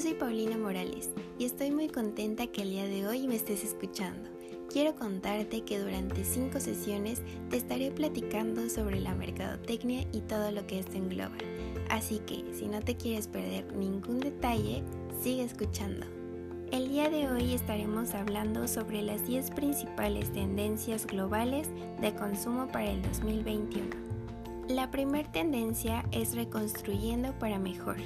Yo soy Paulina Morales y estoy muy contenta que el día de hoy me estés escuchando. Quiero contarte que durante cinco sesiones te estaré platicando sobre la mercadotecnia y todo lo que esto engloba. Así que si no te quieres perder ningún detalle, sigue escuchando. El día de hoy estaremos hablando sobre las 10 principales tendencias globales de consumo para el 2021. La primera tendencia es reconstruyendo para mejor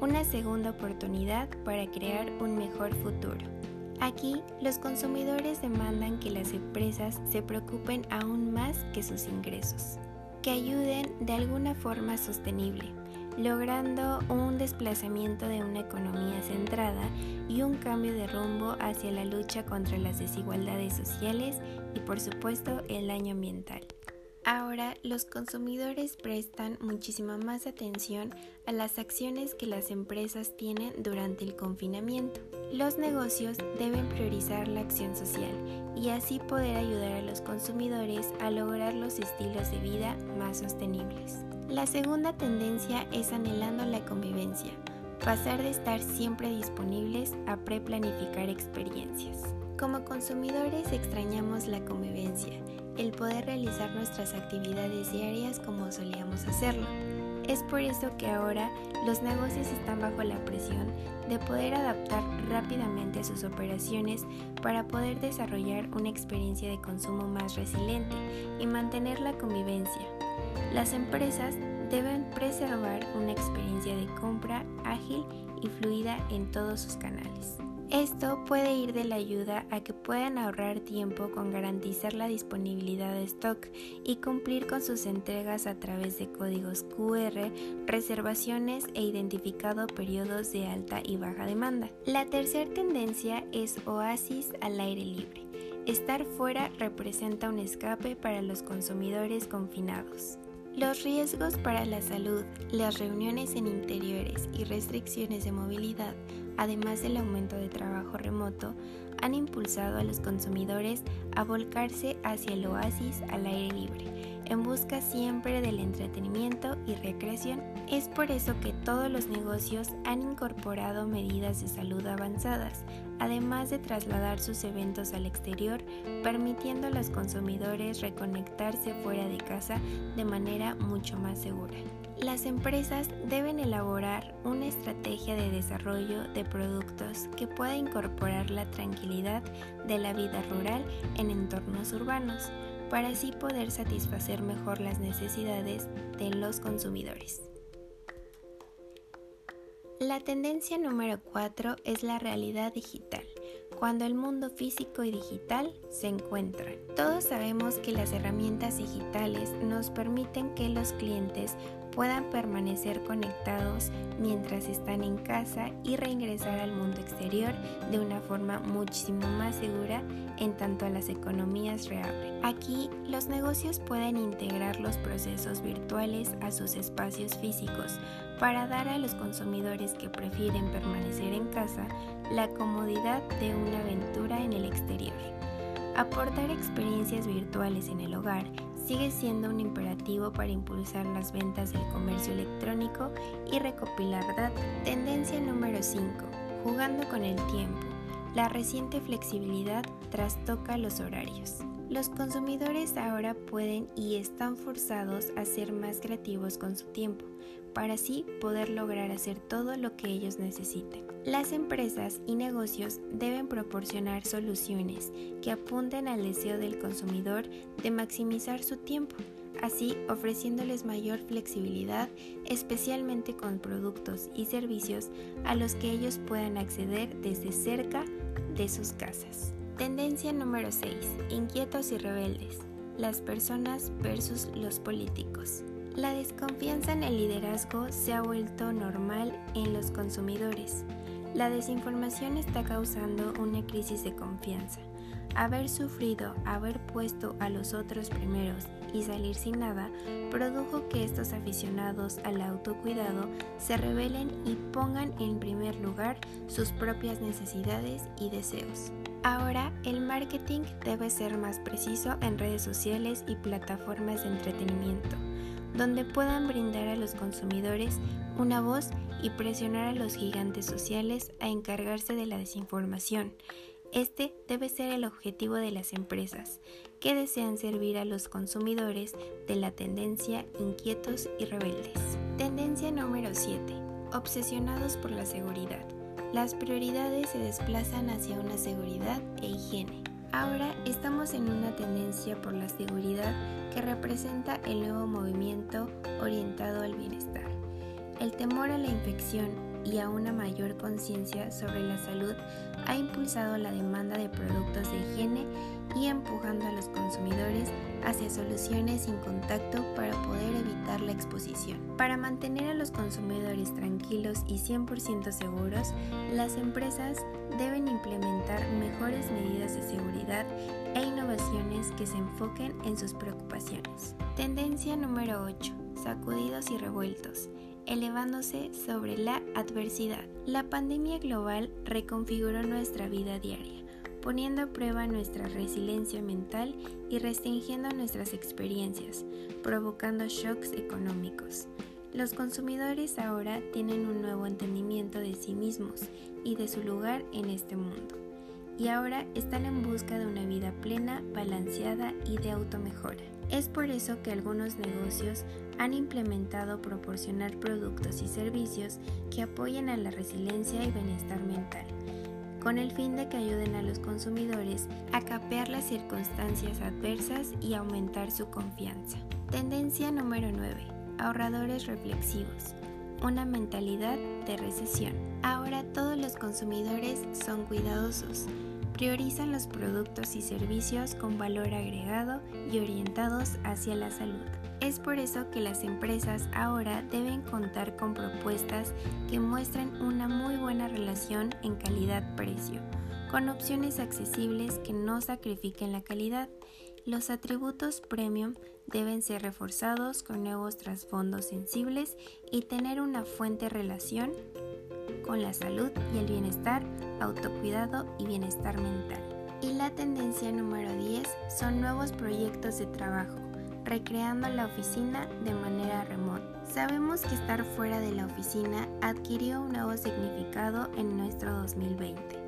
una segunda oportunidad para crear un mejor futuro. Aquí, los consumidores demandan que las empresas se preocupen aún más que sus ingresos, que ayuden de alguna forma sostenible, logrando un desplazamiento de una economía centrada y un cambio de rumbo hacia la lucha contra las desigualdades sociales y por supuesto el daño ambiental. Ahora los consumidores prestan muchísima más atención a las acciones que las empresas tienen durante el confinamiento. Los negocios deben priorizar la acción social y así poder ayudar a los consumidores a lograr los estilos de vida más sostenibles. La segunda tendencia es anhelando la convivencia, pasar de estar siempre disponibles a preplanificar experiencias. Como consumidores extrañamos la convivencia el poder realizar nuestras actividades diarias como solíamos hacerlo. Es por eso que ahora los negocios están bajo la presión de poder adaptar rápidamente sus operaciones para poder desarrollar una experiencia de consumo más resiliente y mantener la convivencia. Las empresas deben preservar una experiencia de compra ágil y fluida en todos sus canales. Esto puede ir de la ayuda a que puedan ahorrar tiempo con garantizar la disponibilidad de stock y cumplir con sus entregas a través de códigos QR, reservaciones e identificado periodos de alta y baja demanda. La tercera tendencia es oasis al aire libre. Estar fuera representa un escape para los consumidores confinados. Los riesgos para la salud, las reuniones en interiores y restricciones de movilidad, además del aumento de trabajo remoto, han impulsado a los consumidores a volcarse hacia el oasis al aire libre, en busca siempre del entretenimiento y recreación. Es por eso que todos los negocios han incorporado medidas de salud avanzadas, además de trasladar sus eventos al exterior, permitiendo a los consumidores reconectarse fuera de casa de manera mucho más segura. Las empresas deben elaborar una estrategia de desarrollo de productos que pueda incorporar la tranquilidad de la vida rural en entornos urbanos, para así poder satisfacer mejor las necesidades de los consumidores. La tendencia número 4 es la realidad digital, cuando el mundo físico y digital se encuentran. Todos sabemos que las herramientas digitales nos permiten que los clientes puedan permanecer conectados mientras están en casa y reingresar al mundo exterior de una forma muchísimo más segura en tanto las economías reabren. Aquí los negocios pueden integrar los procesos virtuales a sus espacios físicos para dar a los consumidores que prefieren permanecer en casa la comodidad de una aventura en el exterior. Aportar experiencias virtuales en el hogar sigue siendo un imperativo para impulsar las ventas del comercio electrónico y recopilar datos. Tendencia número 5. Jugando con el tiempo. La reciente flexibilidad trastoca los horarios. Los consumidores ahora pueden y están forzados a ser más creativos con su tiempo, para así poder lograr hacer todo lo que ellos necesiten. Las empresas y negocios deben proporcionar soluciones que apunten al deseo del consumidor de maximizar su tiempo, así ofreciéndoles mayor flexibilidad, especialmente con productos y servicios a los que ellos puedan acceder desde cerca de sus casas. Tendencia número 6. Inquietos y rebeldes. Las personas versus los políticos. La desconfianza en el liderazgo se ha vuelto normal en los consumidores. La desinformación está causando una crisis de confianza. Haber sufrido, haber puesto a los otros primeros y salir sin nada produjo que estos aficionados al autocuidado se rebelen y pongan en primer lugar sus propias necesidades y deseos. Ahora el marketing debe ser más preciso en redes sociales y plataformas de entretenimiento donde puedan brindar a los consumidores una voz y presionar a los gigantes sociales a encargarse de la desinformación. Este debe ser el objetivo de las empresas, que desean servir a los consumidores de la tendencia inquietos y rebeldes. Tendencia número 7. Obsesionados por la seguridad. Las prioridades se desplazan hacia una seguridad e higiene. Ahora estamos en una tendencia por la seguridad que representa el nuevo movimiento orientado al bienestar. El temor a la infección y a una mayor conciencia sobre la salud ha impulsado la demanda de productos de higiene y empujando a los consumidores hacia soluciones sin contacto para poder evitar la exposición. Para mantener a los consumidores tranquilos y 100% seguros, las empresas deben implementar mejores medidas de seguridad e innovaciones que se enfoquen en sus preocupaciones. Tendencia número 8. Sacudidos y revueltos elevándose sobre la adversidad. La pandemia global reconfiguró nuestra vida diaria, poniendo a prueba nuestra resiliencia mental y restringiendo nuestras experiencias, provocando shocks económicos. Los consumidores ahora tienen un nuevo entendimiento de sí mismos y de su lugar en este mundo, y ahora están en busca de una vida plena, balanceada y de automejora. Es por eso que algunos negocios han implementado proporcionar productos y servicios que apoyen a la resiliencia y bienestar mental, con el fin de que ayuden a los consumidores a capear las circunstancias adversas y aumentar su confianza. Tendencia número 9. Ahorradores reflexivos. Una mentalidad de recesión. Ahora todos los consumidores son cuidadosos priorizan los productos y servicios con valor agregado y orientados hacia la salud. Es por eso que las empresas ahora deben contar con propuestas que muestren una muy buena relación en calidad-precio, con opciones accesibles que no sacrifiquen la calidad. Los atributos premium deben ser reforzados con nuevos trasfondos sensibles y tener una fuente relación con la salud y el bienestar, autocuidado y bienestar mental. Y la tendencia número 10 son nuevos proyectos de trabajo, recreando la oficina de manera remota. Sabemos que estar fuera de la oficina adquirió un nuevo significado en nuestro 2020.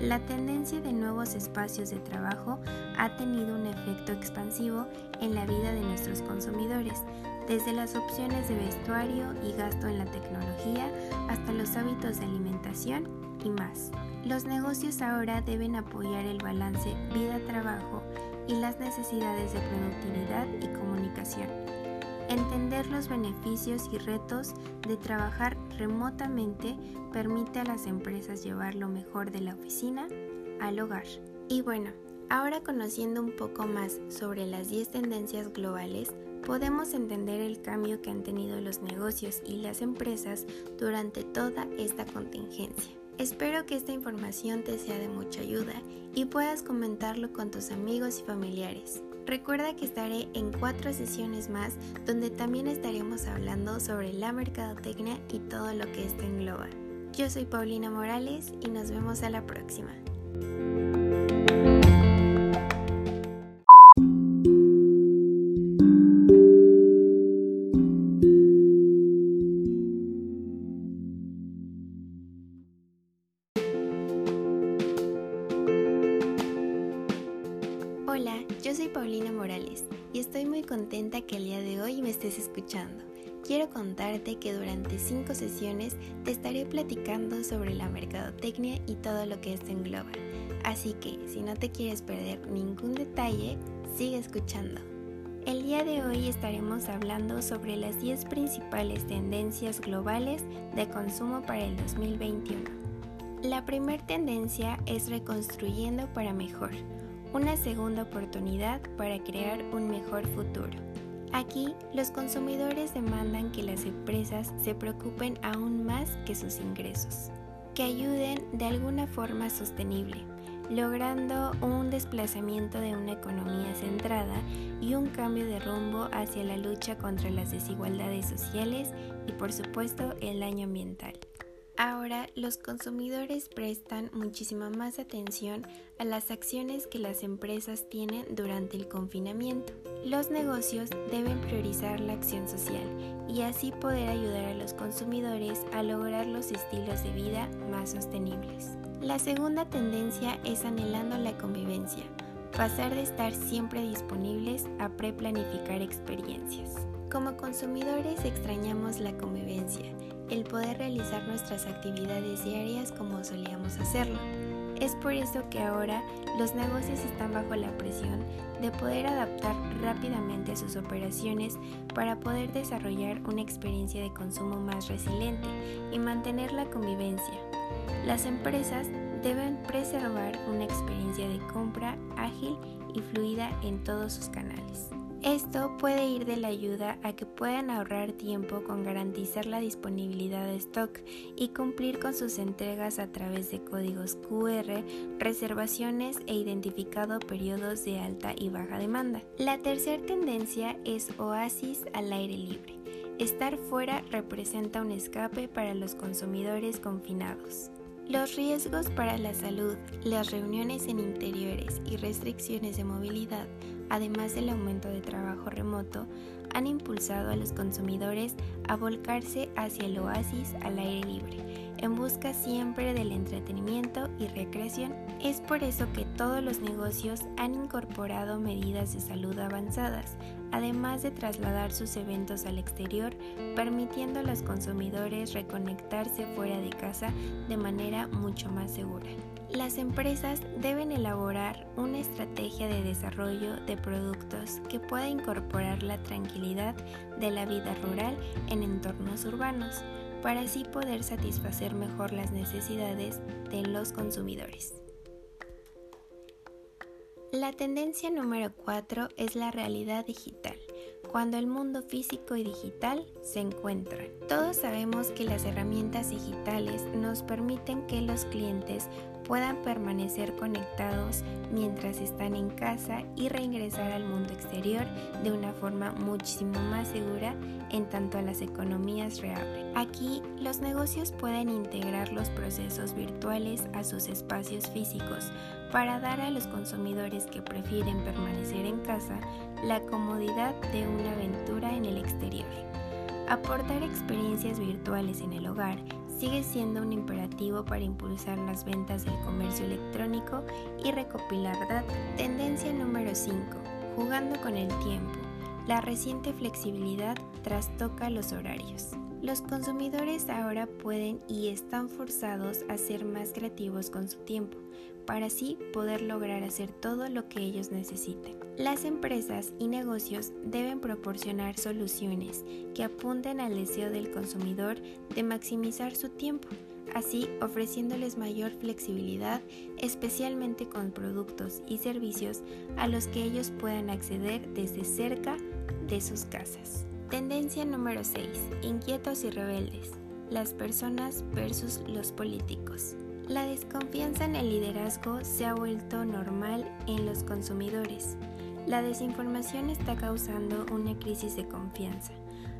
La tendencia de nuevos espacios de trabajo ha tenido un efecto expansivo en la vida de nuestros consumidores, desde las opciones de vestuario y gasto en la tecnología hasta los hábitos de alimentación y más. Los negocios ahora deben apoyar el balance vida-trabajo y las necesidades de productividad y comunicación. Entender los beneficios y retos de trabajar remotamente permite a las empresas llevar lo mejor de la oficina al hogar. Y bueno, ahora conociendo un poco más sobre las 10 tendencias globales, podemos entender el cambio que han tenido los negocios y las empresas durante toda esta contingencia. Espero que esta información te sea de mucha ayuda y puedas comentarlo con tus amigos y familiares. Recuerda que estaré en cuatro sesiones más donde también estaremos hablando sobre la mercadotecnia y todo lo que está en Global. Yo soy Paulina Morales y nos vemos a la próxima. Morales y estoy muy contenta que el día de hoy me estés escuchando. Quiero contarte que durante cinco sesiones te estaré platicando sobre la mercadotecnia y todo lo que esto engloba. Así que si no te quieres perder ningún detalle, sigue escuchando. El día de hoy estaremos hablando sobre las 10 principales tendencias globales de consumo para el 2021. La primera tendencia es reconstruyendo para mejor una segunda oportunidad para crear un mejor futuro. Aquí, los consumidores demandan que las empresas se preocupen aún más que sus ingresos, que ayuden de alguna forma sostenible, logrando un desplazamiento de una economía centrada y un cambio de rumbo hacia la lucha contra las desigualdades sociales y por supuesto el daño ambiental. Ahora los consumidores prestan muchísima más atención a las acciones que las empresas tienen durante el confinamiento. Los negocios deben priorizar la acción social y así poder ayudar a los consumidores a lograr los estilos de vida más sostenibles. La segunda tendencia es anhelando la convivencia, pasar de estar siempre disponibles a preplanificar experiencias. Como consumidores extrañamos la convivencia, el poder realizar nuestras actividades diarias como solíamos hacerlo. Es por eso que ahora los negocios están bajo la presión de poder adaptar rápidamente sus operaciones para poder desarrollar una experiencia de consumo más resiliente y mantener la convivencia. Las empresas deben preservar una experiencia de compra ágil y fluida en todos sus canales. Esto puede ir de la ayuda a que puedan ahorrar tiempo con garantizar la disponibilidad de stock y cumplir con sus entregas a través de códigos QR, reservaciones e identificado periodos de alta y baja demanda. La tercera tendencia es oasis al aire libre. Estar fuera representa un escape para los consumidores confinados. Los riesgos para la salud, las reuniones en interiores y restricciones de movilidad además del aumento de trabajo remoto, han impulsado a los consumidores a volcarse hacia el oasis al aire libre, en busca siempre del entretenimiento y recreación. Es por eso que todos los negocios han incorporado medidas de salud avanzadas, además de trasladar sus eventos al exterior, permitiendo a los consumidores reconectarse fuera de casa de manera mucho más segura. Las empresas deben elaborar una estrategia de desarrollo de productos que pueda incorporar la tranquilidad de la vida rural en entornos urbanos, para así poder satisfacer mejor las necesidades de los consumidores. La tendencia número 4 es la realidad digital, cuando el mundo físico y digital se encuentran. Todos sabemos que las herramientas digitales nos permiten que los clientes puedan permanecer conectados mientras están en casa y reingresar al mundo exterior de una forma muchísimo más segura en tanto a las economías reabren. Aquí los negocios pueden integrar los procesos virtuales a sus espacios físicos para dar a los consumidores que prefieren permanecer en casa la comodidad de una aventura en el exterior. Aportar experiencias virtuales en el hogar sigue siendo un imperativo para impulsar las ventas del comercio electrónico y recopilar datos. Tendencia número 5. Jugando con el tiempo. La reciente flexibilidad trastoca los horarios. Los consumidores ahora pueden y están forzados a ser más creativos con su tiempo, para así poder lograr hacer todo lo que ellos necesiten. Las empresas y negocios deben proporcionar soluciones que apunten al deseo del consumidor de maximizar su tiempo, así ofreciéndoles mayor flexibilidad, especialmente con productos y servicios a los que ellos puedan acceder desde cerca de sus casas. Tendencia número 6. Inquietos y rebeldes. Las personas versus los políticos. La desconfianza en el liderazgo se ha vuelto normal en los consumidores. La desinformación está causando una crisis de confianza.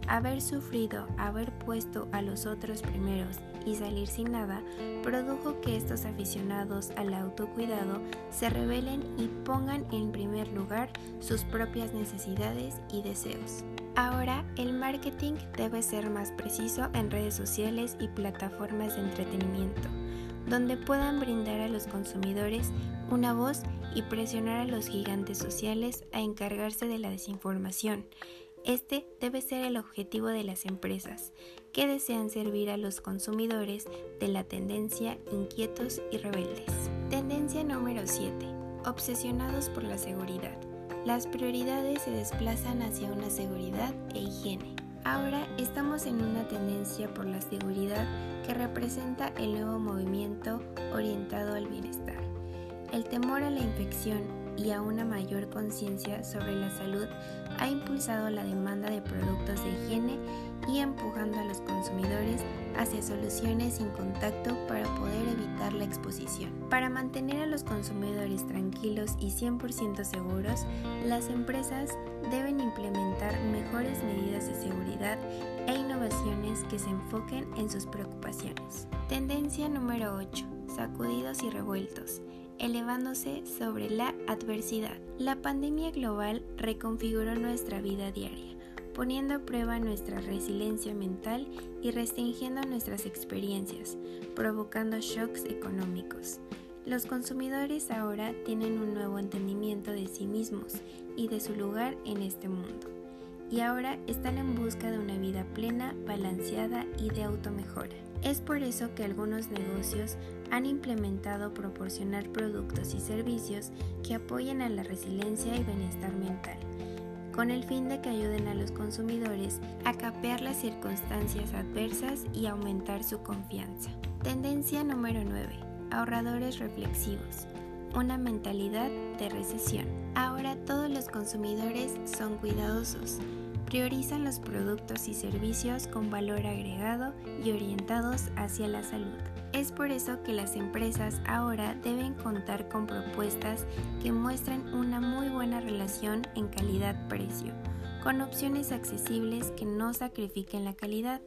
Haber sufrido, haber puesto a los otros primeros y salir sin nada produjo que estos aficionados al autocuidado se rebelen y pongan en primer lugar sus propias necesidades y deseos. Ahora el marketing debe ser más preciso en redes sociales y plataformas de entretenimiento donde puedan brindar a los consumidores una voz y presionar a los gigantes sociales a encargarse de la desinformación. Este debe ser el objetivo de las empresas, que desean servir a los consumidores de la tendencia inquietos y rebeldes. Tendencia número 7. Obsesionados por la seguridad. Las prioridades se desplazan hacia una seguridad e higiene. Ahora estamos en una tendencia por la seguridad que representa el nuevo movimiento orientado al bienestar. El temor a la infección y a una mayor conciencia sobre la salud ha impulsado la demanda de productos de higiene y empujando a los consumidores hacia soluciones sin contacto para poder evitar la exposición. Para mantener a los consumidores tranquilos y 100% seguros, las empresas deben implementar mejores medidas de seguridad e innovaciones que se enfoquen en sus preocupaciones. Tendencia número 8. Sacudidos y revueltos elevándose sobre la adversidad. La pandemia global reconfiguró nuestra vida diaria, poniendo a prueba nuestra resiliencia mental y restringiendo nuestras experiencias, provocando shocks económicos. Los consumidores ahora tienen un nuevo entendimiento de sí mismos y de su lugar en este mundo. Y ahora están en busca de una vida plena, balanceada y de automejora. Es por eso que algunos negocios han implementado proporcionar productos y servicios que apoyen a la resiliencia y bienestar mental, con el fin de que ayuden a los consumidores a capear las circunstancias adversas y aumentar su confianza. Tendencia número 9. Ahorradores reflexivos. Una mentalidad de recesión. Ahora todos los consumidores son cuidadosos priorizan los productos y servicios con valor agregado y orientados hacia la salud. Es por eso que las empresas ahora deben contar con propuestas que muestren una muy buena relación en calidad-precio, con opciones accesibles que no sacrifiquen la calidad.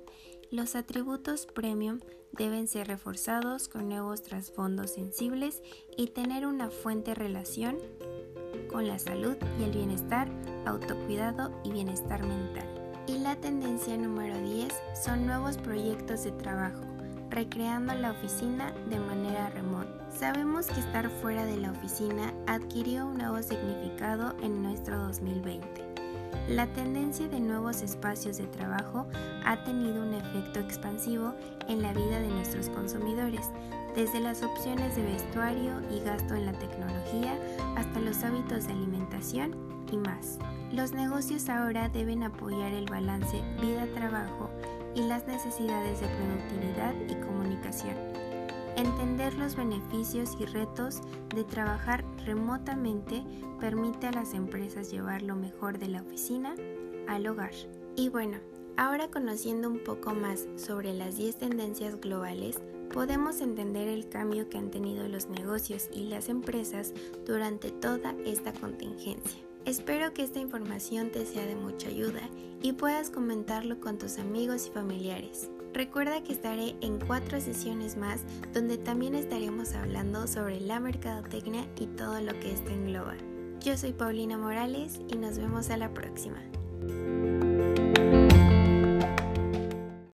Los atributos premium deben ser reforzados con nuevos trasfondos sensibles y tener una fuente relación con la salud y el bienestar, autocuidado y bienestar mental. Y la tendencia número 10 son nuevos proyectos de trabajo, recreando la oficina de manera remota. Sabemos que estar fuera de la oficina adquirió un nuevo significado en nuestro 2020. La tendencia de nuevos espacios de trabajo ha tenido un efecto expansivo en la vida de nuestros consumidores, desde las opciones de vestuario y gasto en la tecnología hasta los hábitos de alimentación y más. Los negocios ahora deben apoyar el balance vida-trabajo y las necesidades de productividad y comunicación. Entender los beneficios y retos de trabajar remotamente permite a las empresas llevar lo mejor de la oficina al hogar. Y bueno, ahora conociendo un poco más sobre las 10 tendencias globales, podemos entender el cambio que han tenido los negocios y las empresas durante toda esta contingencia. Espero que esta información te sea de mucha ayuda y puedas comentarlo con tus amigos y familiares. Recuerda que estaré en cuatro sesiones más donde también estaremos hablando sobre la mercadotecnia y todo lo que esto engloba. Yo soy Paulina Morales y nos vemos a la próxima.